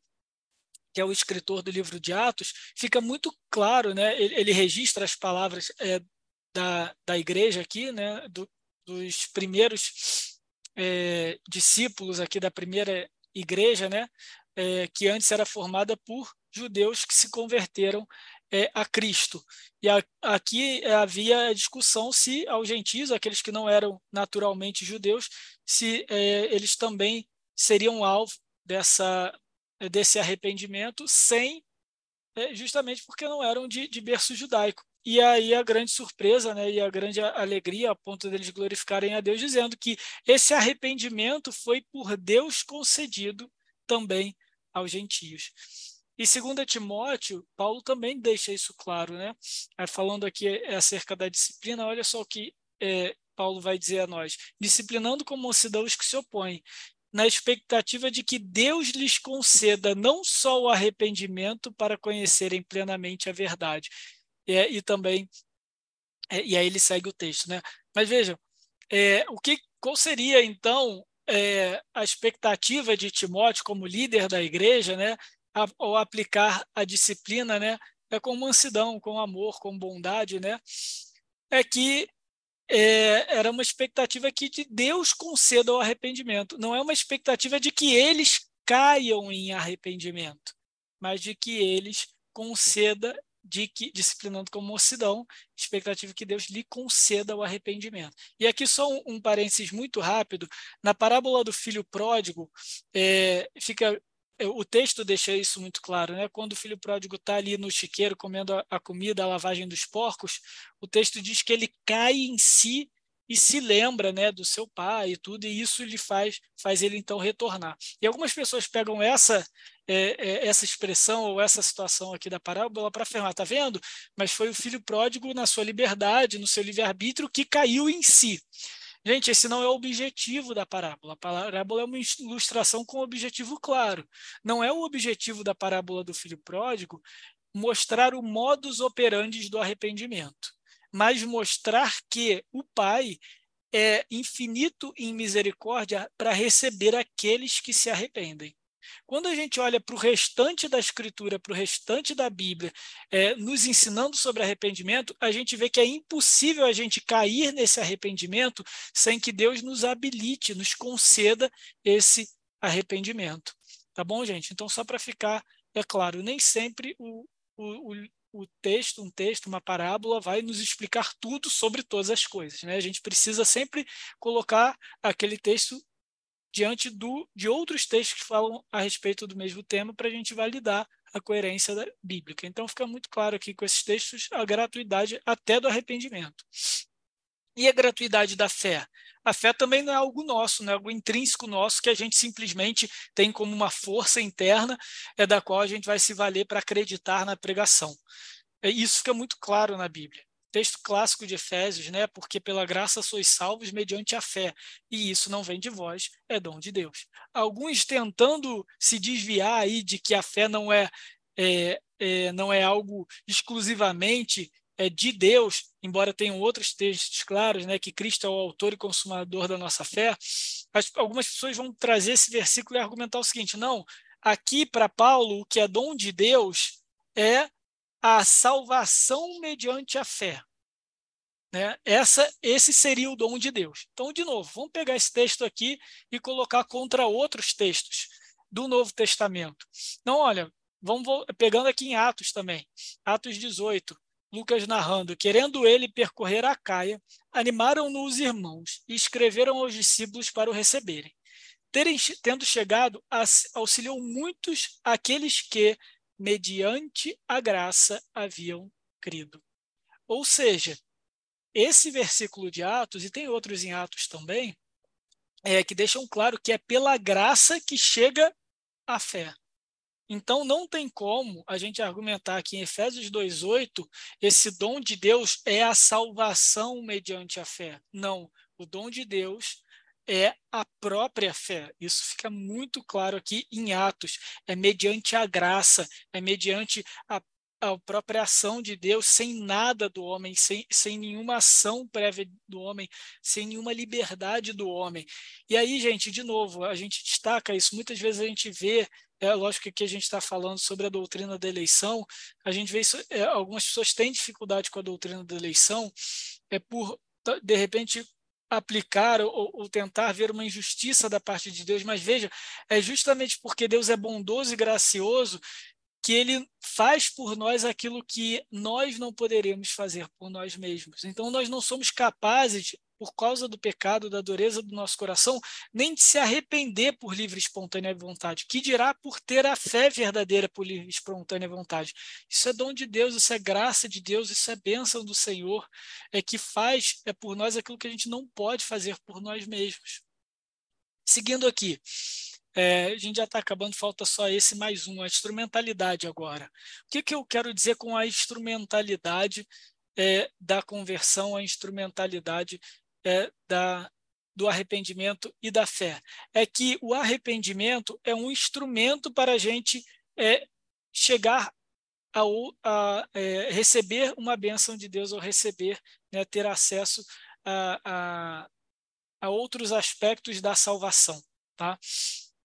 que é o escritor do livro de Atos, fica muito claro, né, ele, ele registra as palavras é, da, da igreja aqui, né, do, dos primeiros é, discípulos aqui da primeira igreja, né, é, que antes era formada por judeus que se converteram é, a Cristo. E a, aqui havia discussão se aos gentios, aqueles que não eram naturalmente judeus, se é, eles também seriam alvo dessa, desse arrependimento, sem é, justamente porque não eram de, de berço judaico. E aí a grande surpresa, né, e a grande alegria a ponto deles glorificarem a Deus, dizendo que esse arrependimento foi por Deus concedido também aos gentios. E segundo Timóteo, Paulo também deixa isso claro, né? Falando aqui é acerca da disciplina, olha só o que é, Paulo vai dizer a nós: disciplinando com mansidão os que se opõem, na expectativa de que Deus lhes conceda não só o arrependimento para conhecerem plenamente a verdade. E, e também, é, e aí ele segue o texto, né? Mas vejam, é, o que, qual seria então é, a expectativa de Timóteo como líder da igreja, né? ao aplicar a disciplina, né? É com mansidão, com amor, com bondade, né? É que é, era uma expectativa que de Deus conceda o arrependimento. Não é uma expectativa de que eles caiam em arrependimento, mas de que eles conceda de que, disciplinando com mocidão, expectativa que Deus lhe conceda o arrependimento. E aqui só um, um parênteses muito rápido, na parábola do filho pródigo, é, fica o texto deixa isso muito claro, né? Quando o filho pródigo está ali no chiqueiro comendo a, a, comida, a lavagem dos porcos, o texto diz que ele cai em si e se lembra, né, do seu pai e tudo, e isso lhe faz faz ele então retornar. E algumas pessoas pegam essa é, é, essa expressão ou essa situação aqui da parábola para afirmar, tá vendo? Mas foi o filho pródigo na sua liberdade, no seu livre arbítrio que caiu em si. Gente, esse não é o objetivo da parábola. A parábola é uma ilustração com objetivo claro. Não é o objetivo da parábola do filho pródigo mostrar o modus operandi do arrependimento, mas mostrar que o pai é infinito em misericórdia para receber aqueles que se arrependem. Quando a gente olha para o restante da Escritura, para o restante da Bíblia, é, nos ensinando sobre arrependimento, a gente vê que é impossível a gente cair nesse arrependimento sem que Deus nos habilite, nos conceda esse arrependimento. Tá bom, gente? Então, só para ficar é claro, nem sempre o, o, o texto, um texto, uma parábola, vai nos explicar tudo sobre todas as coisas. Né? A gente precisa sempre colocar aquele texto diante do, de outros textos que falam a respeito do mesmo tema para a gente validar a coerência bíblica. Então fica muito claro aqui com esses textos a gratuidade até do arrependimento. E a gratuidade da fé? A fé também não é algo nosso, não é algo intrínseco nosso que a gente simplesmente tem como uma força interna é da qual a gente vai se valer para acreditar na pregação. Isso fica muito claro na Bíblia texto clássico de Efésios, né? Porque pela graça sois salvos mediante a fé, e isso não vem de vós, é dom de Deus. Alguns tentando se desviar aí de que a fé não é, é, é não é algo exclusivamente é, de Deus, embora tenham outros textos claros, né, que Cristo é o autor e consumador da nossa fé, algumas pessoas vão trazer esse versículo e argumentar o seguinte: não, aqui para Paulo, o que é dom de Deus é a salvação mediante a fé. Né? Essa, esse seria o dom de Deus. Então, de novo, vamos pegar esse texto aqui e colocar contra outros textos do Novo Testamento. Então, olha, vamos pegando aqui em Atos também, Atos 18, Lucas narrando, querendo ele percorrer a Caia, animaram-no os irmãos e escreveram aos discípulos para o receberem. Terem, tendo chegado, auxiliou muitos aqueles que, mediante a graça haviam crido. Ou seja, esse versículo de Atos, e tem outros em Atos também, é, que deixam claro que é pela graça que chega a fé. Então não tem como a gente argumentar que em Efésios 2:8 esse dom de Deus é a salvação mediante a fé. Não, o dom de Deus é a própria fé. Isso fica muito claro aqui em Atos. É mediante a graça, é mediante a, a própria ação de Deus, sem nada do homem, sem, sem nenhuma ação prévia do homem, sem nenhuma liberdade do homem. E aí, gente, de novo, a gente destaca isso. Muitas vezes a gente vê é lógico que aqui a gente está falando sobre a doutrina da eleição, a gente vê isso, é, algumas pessoas têm dificuldade com a doutrina da eleição, é por, de repente, aplicar ou, ou, tentar ver uma injustiça da parte de Deus, mas veja, é justamente porque Deus é bondoso e gracioso que ele faz por nós aquilo que nós não poderemos fazer por nós mesmos. Então nós não somos capazes por causa do pecado, da dureza do nosso coração, nem de se arrepender por livre e espontânea vontade, que dirá por ter a fé verdadeira por livre e espontânea vontade. Isso é dom de Deus, isso é graça de Deus, isso é bênção do Senhor, é que faz é por nós aquilo que a gente não pode fazer por nós mesmos. Seguindo aqui, É, a gente já está acabando, falta só esse mais um, a instrumentalidade agora. O que, que eu quero dizer com a instrumentalidade é, da conversão, a instrumentalidade é, da, do arrependimento e da fé? É que o arrependimento é um instrumento para a gente é, chegar a, é, receber uma bênção de Deus ou receber, né, ter acesso a, a, a outros aspectos da salvação. Tá?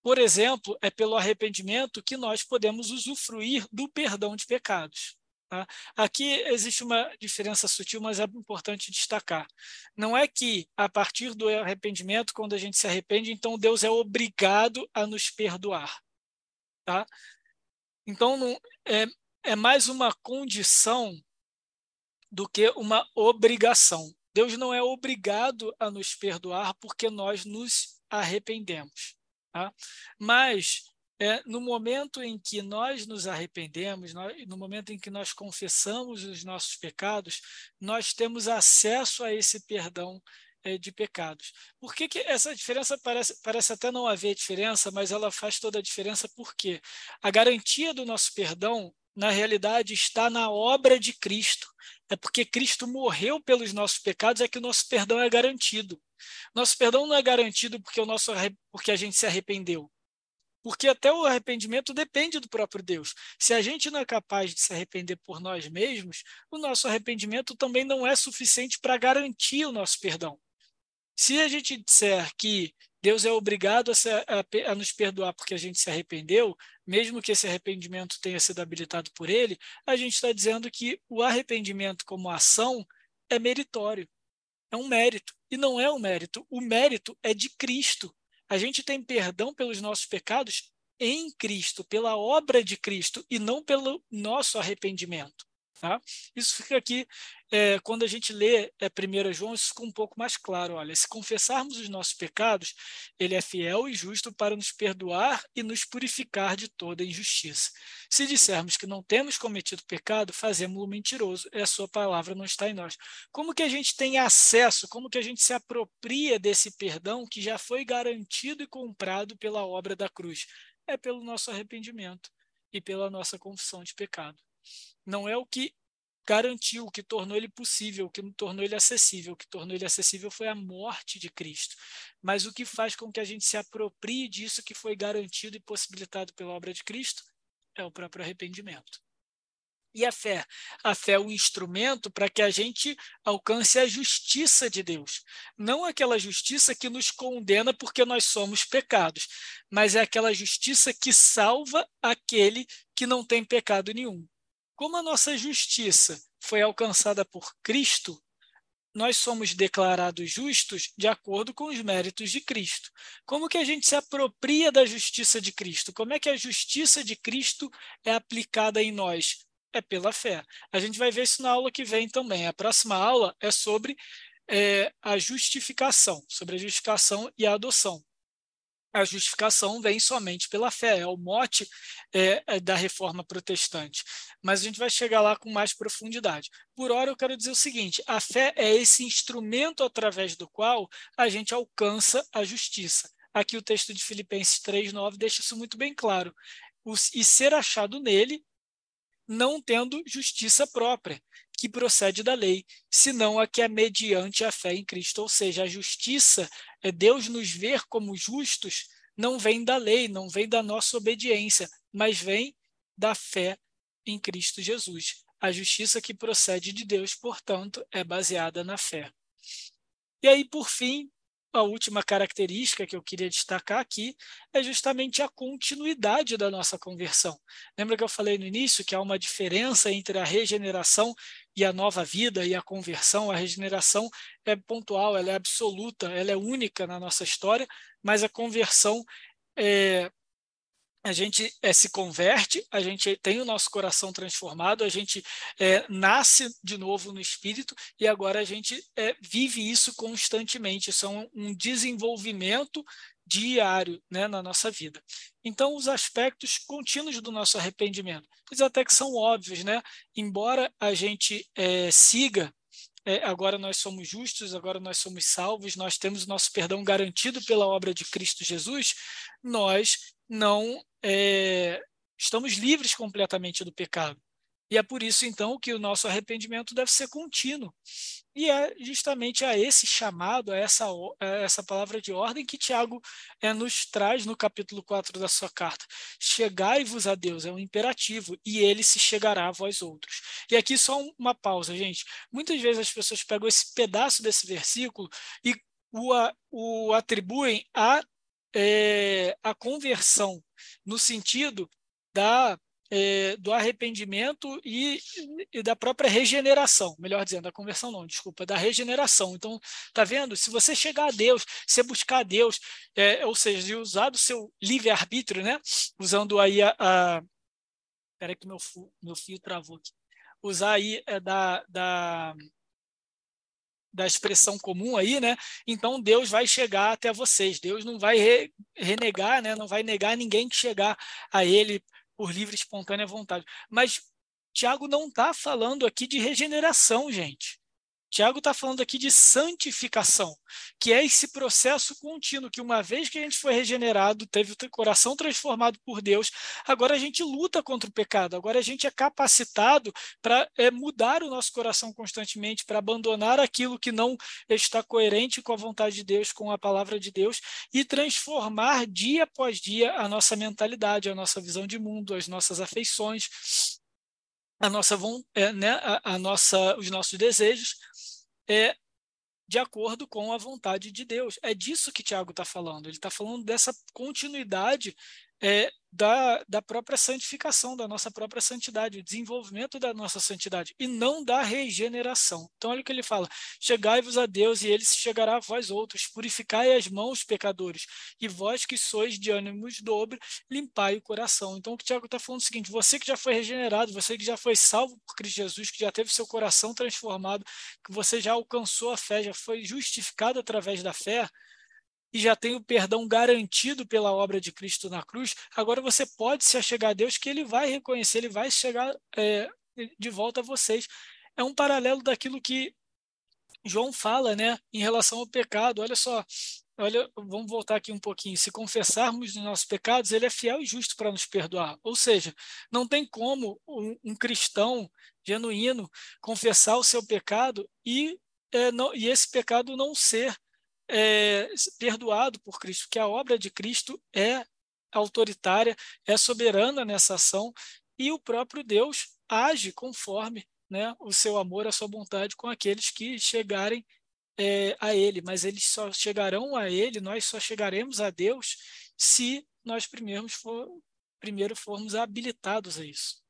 Por exemplo, é pelo arrependimento que nós podemos usufruir do perdão de pecados. Tá? Aqui existe uma diferença sutil, mas é importante destacar. Não é que, a partir do arrependimento, quando a gente se arrepende, então Deus é obrigado a nos perdoar. Tá? Então, não, é, é mais uma condição do que uma obrigação. Deus não é obrigado a nos perdoar porque nós nos arrependemos. Tá? Mas é, no momento em que nós nos arrependemos, no momento em que nós confessamos os nossos pecados, nós temos acesso a esse perdão é, de pecados. Por que, que essa diferença parece, parece até não haver diferença, mas ela faz toda a diferença porque a garantia do nosso perdão, na realidade, está na obra de Cristo é porque Cristo morreu pelos nossos pecados, é que o nosso perdão é garantido. Nosso perdão não é garantido porque, o nosso, porque a gente se arrependeu. Porque até o arrependimento depende do próprio Deus. Se a gente não é capaz de se arrepender por nós mesmos, o nosso arrependimento também não é suficiente para garantir o nosso perdão. Se a gente disser que Deus é obrigado a, se, a, a, nos perdoar porque a gente se arrependeu, mesmo que esse arrependimento tenha sido habilitado por Ele, a gente está dizendo que o arrependimento como ação é meritório, é um mérito. E não é um mérito, o mérito é de Cristo. A gente tem perdão pelos nossos pecados em Cristo, pela obra de Cristo, e não pelo nosso arrependimento. Tá? Isso fica aqui, é, quando a gente lê é, 1 João, isso fica um pouco mais claro. Olha, se confessarmos os nossos pecados, ele é fiel e justo para nos perdoar e nos purificar de toda injustiça. Se dissermos que não temos cometido pecado, fazemos-o mentiroso e a sua palavra não está em nós. Como que a gente tem acesso, como que a gente se apropria desse perdão que já foi garantido e comprado pela obra da cruz? É pelo nosso arrependimento e pela nossa confissão de pecado não é o que garantiu, o que tornou ele possível, o que tornou ele acessível. O que tornou ele acessível foi a morte de Cristo. Mas o que faz com que a gente se aproprie disso que foi garantido e possibilitado pela obra de Cristo é o próprio arrependimento. E a fé? A fé é o um instrumento para que a gente alcance a justiça de Deus. Não aquela justiça que nos condena porque nós somos pecados, mas é aquela justiça que salva aquele que não tem pecado nenhum. Como a nossa justiça foi alcançada por Cristo, nós somos declarados justos de acordo com os méritos de Cristo. Como que a gente se apropria da justiça de Cristo? Como é que a justiça de Cristo é aplicada em nós? É pela fé. A gente vai ver isso na aula que vem também. A próxima aula é sobre é, a justificação, sobre a justificação e a adoção a justificação vem somente pela fé, é o mote é, é, da reforma protestante. Mas a gente vai chegar lá com mais profundidade. Por hora, eu quero dizer o seguinte: a fé é esse instrumento através do qual a gente alcança a justiça. Aqui o texto de Filipenses 3,9 deixa isso muito bem claro. E ser achado nele, não tendo justiça própria, que procede da lei, senão a que é mediante a fé em Cristo. Ou seja, a justiça, Deus nos ver como justos, não vem da lei, não vem da nossa obediência, mas vem da fé em Cristo Jesus. A justiça que procede de Deus, portanto, é baseada na fé. E aí, por fim, a última característica que eu queria destacar aqui é justamente a continuidade da nossa conversão. Lembra que eu falei no início que há uma diferença entre a regeneração e a nova vida e a conversão? A regeneração é pontual, ela é absoluta, ela é única na nossa história, mas a conversão é, a gente é, se converte, a gente tem o nosso coração transformado, a gente é, nasce de novo no espírito e agora a gente é, vive isso constantemente. Isso é um, desenvolvimento diário né, na nossa vida. Então, os aspectos contínuos do nosso arrependimento, eles até que são óbvios, né? Embora a gente siga é, agora nós somos justos, agora nós somos salvos, nós temos o nosso perdão garantido pela obra de Cristo Jesus, nós não é, estamos livres completamente do pecado. E é por isso, então, que o nosso arrependimento deve ser contínuo. E é justamente a esse chamado, a essa, a essa palavra de ordem que Tiago é, nos traz no capítulo 4 da sua carta. Chegai-vos a Deus, é um imperativo, e ele se chegará a vós outros. E aqui só uma pausa, gente. Muitas vezes as pessoas pegam esse pedaço desse versículo e o, o atribuem à é, a conversão, no sentido da é, do arrependimento e, e, da própria regeneração, melhor dizendo, da conversão não, desculpa, da regeneração. Então, tá vendo? Se você chegar a Deus, você buscar a Deus, é, ou seja, usar do seu livre-arbítrio, né? Usando aí a... a... Espera que meu, meu fio travou aqui. Usar aí é, da, da, da expressão comum aí, né? Então Deus vai chegar até vocês. Deus não vai re, renegar, né? Não vai negar ninguém que chegar a Ele por livre e espontânea vontade. Mas Tiago não está falando aqui de regeneração, gente. Tiago está falando aqui de santificação, que é esse processo contínuo, que uma vez que a gente foi regenerado, teve o coração transformado por Deus, agora a gente luta contra o pecado, agora a gente é capacitado para é, mudar o nosso coração constantemente, para abandonar aquilo que não está coerente com a vontade de Deus, com a palavra de Deus, e transformar dia após dia a nossa mentalidade, a nossa visão de mundo, as nossas afeições, a nossa, é, né, a, a, nossa, os nossos desejos é de acordo com a vontade de Deus. É disso que Tiago está falando. Ele está falando dessa continuidade é, da, da própria santificação, da nossa própria santidade, o desenvolvimento da nossa santidade, e não da regeneração. Então, olha o que ele fala: Chegai-vos a Deus, e ele se chegará a vós outros. Purificai as mãos, pecadores, e vós que sois de ânimos dobre, limpai o coração. Então, o que Tiago está falando é o seguinte: você que já foi regenerado, você que já foi salvo por Cristo Jesus, que já teve seu coração transformado, que você já alcançou a fé, já foi justificado através da fé e já tem o perdão garantido pela obra de Cristo na cruz, agora você pode se achegar a Deus que ele vai reconhecer, ele vai chegar é, de volta a vocês. É um paralelo daquilo que João fala né, em relação ao pecado. Olha só, olha, vamos voltar aqui um pouquinho. Se confessarmos os nossos pecados, ele é fiel e justo para nos perdoar. Ou seja, não tem como um, um cristão genuíno confessar o seu pecado e, é, não, e esse pecado não ser é, perdoado por Cristo, que a obra de Cristo é autoritária, é soberana nessa ação e o próprio Deus age conforme né, o seu amor, a sua vontade com aqueles que chegarem é, a Ele. Mas eles só chegarão a Ele, nós só chegaremos a Deus se nós primeiro, for, primeiro formos habilitados a isso.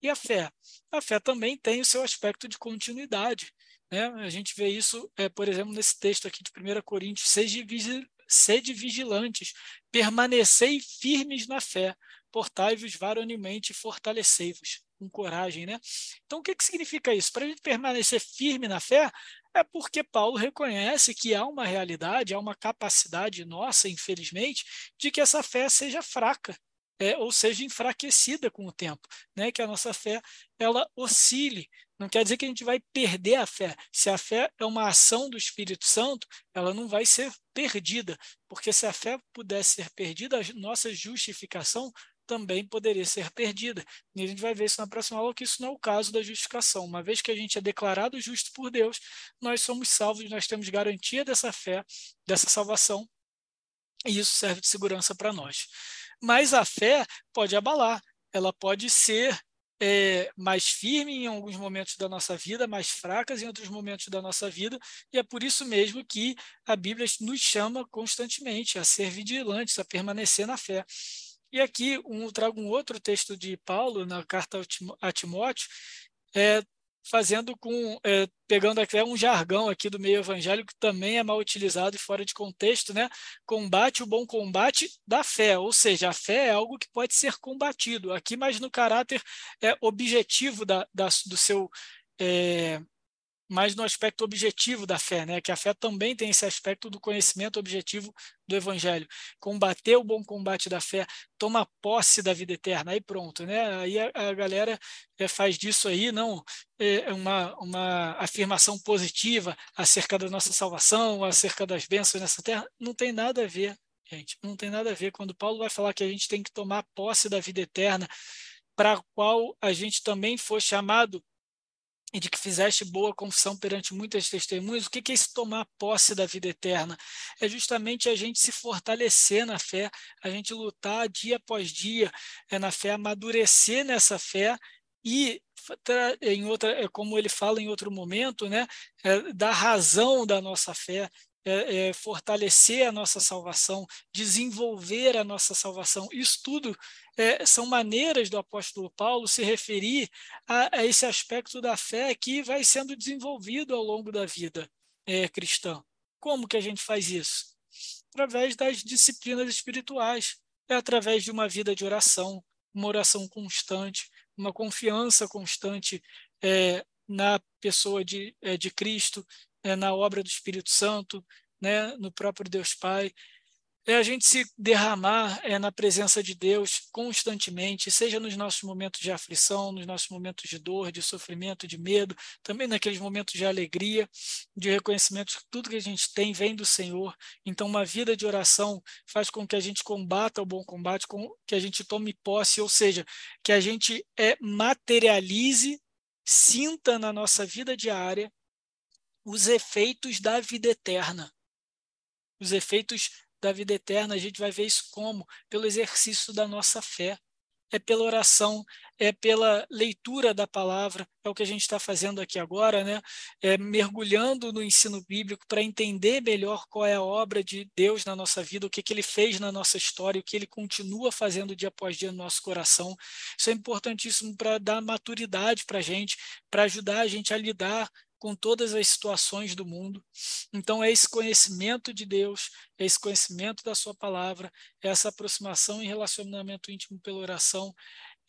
E a fé? A fé também tem o seu aspecto de continuidade. Né? A gente vê isso, é, por exemplo, nesse texto aqui de 1 Coríntios, sede, vigil, sede vigilantes, permanecei firmes na fé, portai-vos varonilmente e fortalecei-vos com coragem. Né? Então, o que, que significa isso? Para a gente permanecer firme na fé, é porque Paulo reconhece que há uma realidade, há uma capacidade nossa, infelizmente, de que essa fé seja fraca, é, ou seja enfraquecida com o tempo, né? que a nossa fé ela oscile. Não quer dizer que a gente vai perder a fé. Se a fé é uma ação do Espírito Santo, ela não vai ser perdida, porque se a fé pudesse ser perdida, a nossa justificação também poderia ser perdida. E a gente vai ver isso na próxima aula, que isso não é o caso da justificação. Uma vez que a gente é declarado justo por Deus, nós somos salvos, nós temos garantia dessa fé, dessa salvação, e isso serve de segurança para nós. Mas a fé pode abalar, ela pode ser é, mais firme em alguns momentos da nossa vida, mais fracas em outros momentos da nossa vida, e é por isso mesmo que a Bíblia nos chama constantemente a ser vigilantes, a permanecer na fé. E aqui um, trago um outro texto de Paulo na carta a Timóteo, é, fazendo com, é, pegando até um jargão aqui do meio evangélico que também é mal utilizado e fora de contexto, né? Combate o bom combate da fé, ou seja, a fé é algo que pode ser combatido, aqui mais no caráter é, objetivo da, da do seu é, mas no aspecto objetivo da fé, né? que a fé também tem esse aspecto do conhecimento objetivo do Evangelho. Combater o bom combate da fé, toma posse da vida eterna, aí pronto. Né? Aí a, a galera é, faz disso aí não é, é uma, uma afirmação positiva acerca da nossa salvação, acerca das bênçãos nessa terra, não tem nada a ver gente. Não tem nada a ver. Quando Paulo vai falar que a gente tem que tomar posse da vida eterna, para a qual a gente também foi chamado e de que fizeste boa confissão perante muitas testemunhas, o que é esse tomar posse da vida eterna? É justamente a gente se fortalecer na fé, a gente lutar dia após dia é na fé, amadurecer nessa fé e em outra, é como ele fala em outro momento, né, é, da razão da nossa fé, é, é, fortalecer a nossa salvação, desenvolver a nossa salvação. Isso tudo é, são maneiras do apóstolo Paulo se referir a, a, esse aspecto da fé que vai sendo desenvolvido ao longo da vida é, cristã. Como que a gente faz isso? Através das disciplinas espirituais, é através de uma vida de oração, uma oração constante, uma confiança constante é, na pessoa de, é, de Cristo, é, na obra do Espírito Santo, né, no próprio Deus Pai. É a gente se derramar é, na presença de Deus constantemente, seja nos nossos momentos de aflição, nos nossos momentos de dor, de sofrimento, de medo, também naqueles momentos de alegria, de reconhecimento que tudo que a gente tem vem do Senhor. Então, uma vida de oração faz com que a gente combata o bom combate, com que a gente tome posse, ou seja, que a gente é, materialize, sinta na nossa vida diária os efeitos da vida eterna. Os efeitos da vida eterna, a gente vai ver isso como? Pelo exercício da nossa fé. É pela oração, é pela leitura da palavra, é o que a gente está fazendo aqui agora, né? É mergulhando no ensino bíblico para entender melhor qual é a obra de Deus na nossa vida, o que, que ele fez na nossa história, o que ele continua fazendo dia após dia no nosso coração. Isso é importantíssimo para dar maturidade para a gente, para ajudar a gente a lidar com todas as situações do mundo. Então, é esse conhecimento de Deus, é esse conhecimento da Sua palavra, é essa aproximação em relacionamento íntimo pela oração,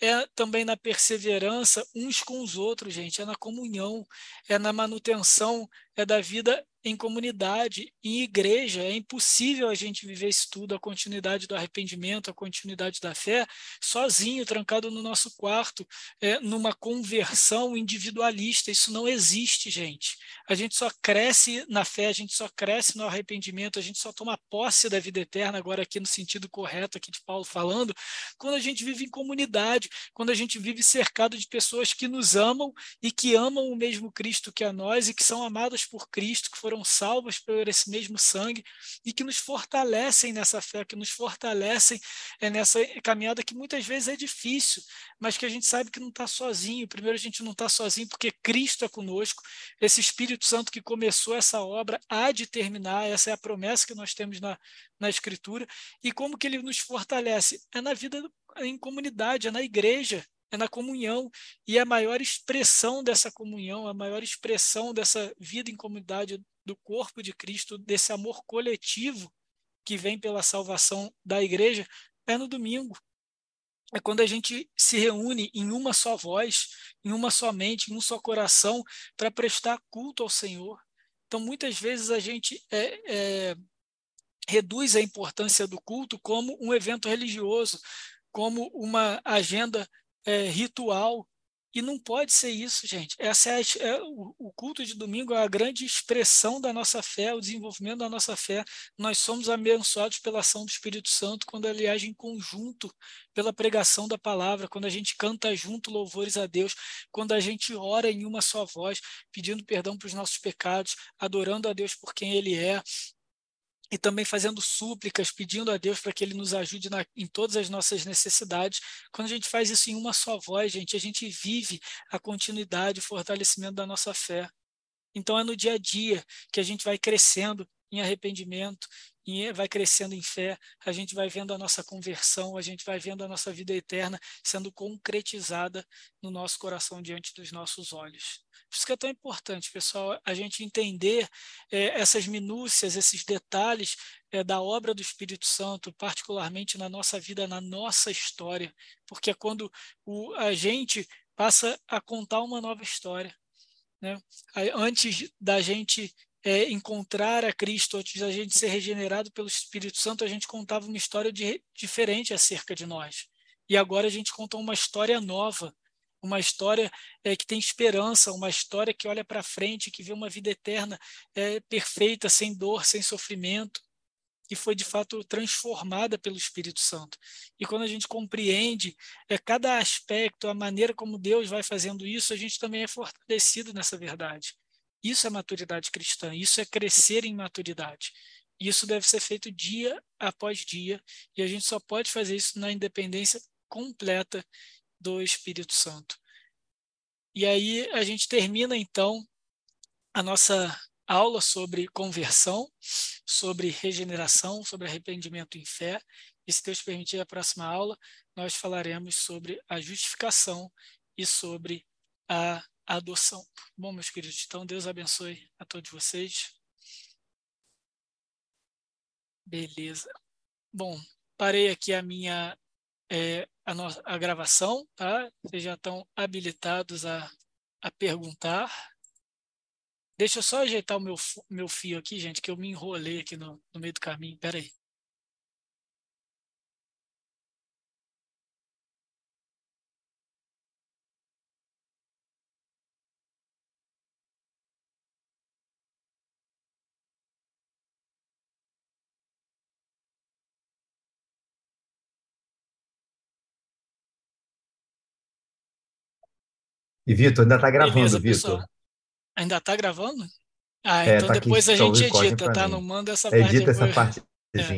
é também na perseverança uns com os outros, gente, é na comunhão, é na manutenção é da vida em comunidade, em igreja. É impossível a gente viver isso tudo, a continuidade do arrependimento, a continuidade da fé, sozinho, trancado no nosso quarto, é, numa conversão individualista. Isso não existe, gente. A gente só cresce na fé, a gente só cresce no arrependimento, a gente só toma posse da vida eterna, agora aqui no sentido correto aqui de Paulo falando, quando a gente vive em comunidade, quando a gente vive cercado de pessoas que nos amam e que amam o mesmo Cristo que a nós e que são amadas por Cristo, que foram salvas por esse mesmo sangue e que nos fortalecem nessa fé, que nos fortalecem é, nessa caminhada que muitas vezes é difícil, mas que a gente sabe que não está sozinho. Primeiro, a gente não está sozinho porque Cristo é conosco, esse Espírito Santo que começou essa obra há de terminar, essa é a promessa que nós temos na, na Escritura. E como que ele nos fortalece? É na vida em comunidade, é na igreja é na comunhão. E a maior expressão dessa comunhão, a maior expressão dessa vida em comunidade do corpo de Cristo, desse amor coletivo que vem pela salvação da igreja, é no domingo. É quando a gente se reúne em uma só voz, em uma só mente, em um só coração, para prestar culto ao Senhor. Então, muitas vezes a gente é, é, reduz a importância do culto como um evento religioso, como uma agenda é, ritual. E não pode ser isso, gente. Essa é, é o, o, culto de domingo é a grande expressão da nossa fé, o desenvolvimento da nossa fé. Nós somos abençoados pela ação do Espírito Santo quando ele age em conjunto pela pregação da palavra, quando a gente canta junto louvores a Deus, quando a gente ora em uma só voz, pedindo perdão para os nossos pecados, adorando a Deus por quem Ele é, e também fazendo súplicas, pedindo a Deus para que Ele nos ajude na, em todas as nossas necessidades. Quando a gente faz isso em uma só voz, gente, a gente vive a continuidade, o fortalecimento da nossa fé. Então é no dia a dia que a gente vai crescendo em arrependimento, e vai crescendo em fé, a gente vai vendo a nossa conversão, a gente vai vendo a nossa vida eterna sendo concretizada no nosso coração diante dos nossos olhos. Por isso que é tão importante, pessoal, a gente entender é, essas minúcias, esses detalhes é, da obra do Espírito Santo, particularmente na nossa vida, na nossa história, porque é quando o, a gente passa a contar uma nova história. Né? Antes da gente é, encontrar a Cristo, antes da gente ser regenerado pelo Espírito Santo, a gente contava uma história de, diferente acerca de nós. E agora a gente conta uma história nova, uma história é, que tem esperança, uma história que olha para frente, que vê uma vida eterna é, perfeita, sem dor, sem sofrimento. e foi de fato transformada pelo Espírito Santo. E quando a gente compreende é, cada aspecto, a maneira como Deus vai fazendo isso, a gente também é fortalecido nessa verdade. Isso é maturidade cristã, isso é crescer em maturidade. Isso deve ser feito dia após dia, e a gente só pode fazer isso na independência completa do Espírito Santo. E aí a gente termina então a nossa aula sobre conversão, sobre regeneração, sobre arrependimento em fé. E se Deus permitir a próxima aula, nós falaremos sobre a justificação e sobre a adoção. Bom, meus queridos, então Deus abençoe a todos vocês. Beleza. Bom, parei aqui a minha é, a, a gravação, tá? Vocês já estão habilitados a, a perguntar. Deixa eu só ajeitar o meu, meu fio aqui, gente, que eu me enrolei aqui no, no meio do caminho. Espera E Vitor, ainda está gravando, Vitor. Ainda está gravando? Ah, é, então tá depois aqui, a gente edita, tá? Não manda essa parte. Edita essa parte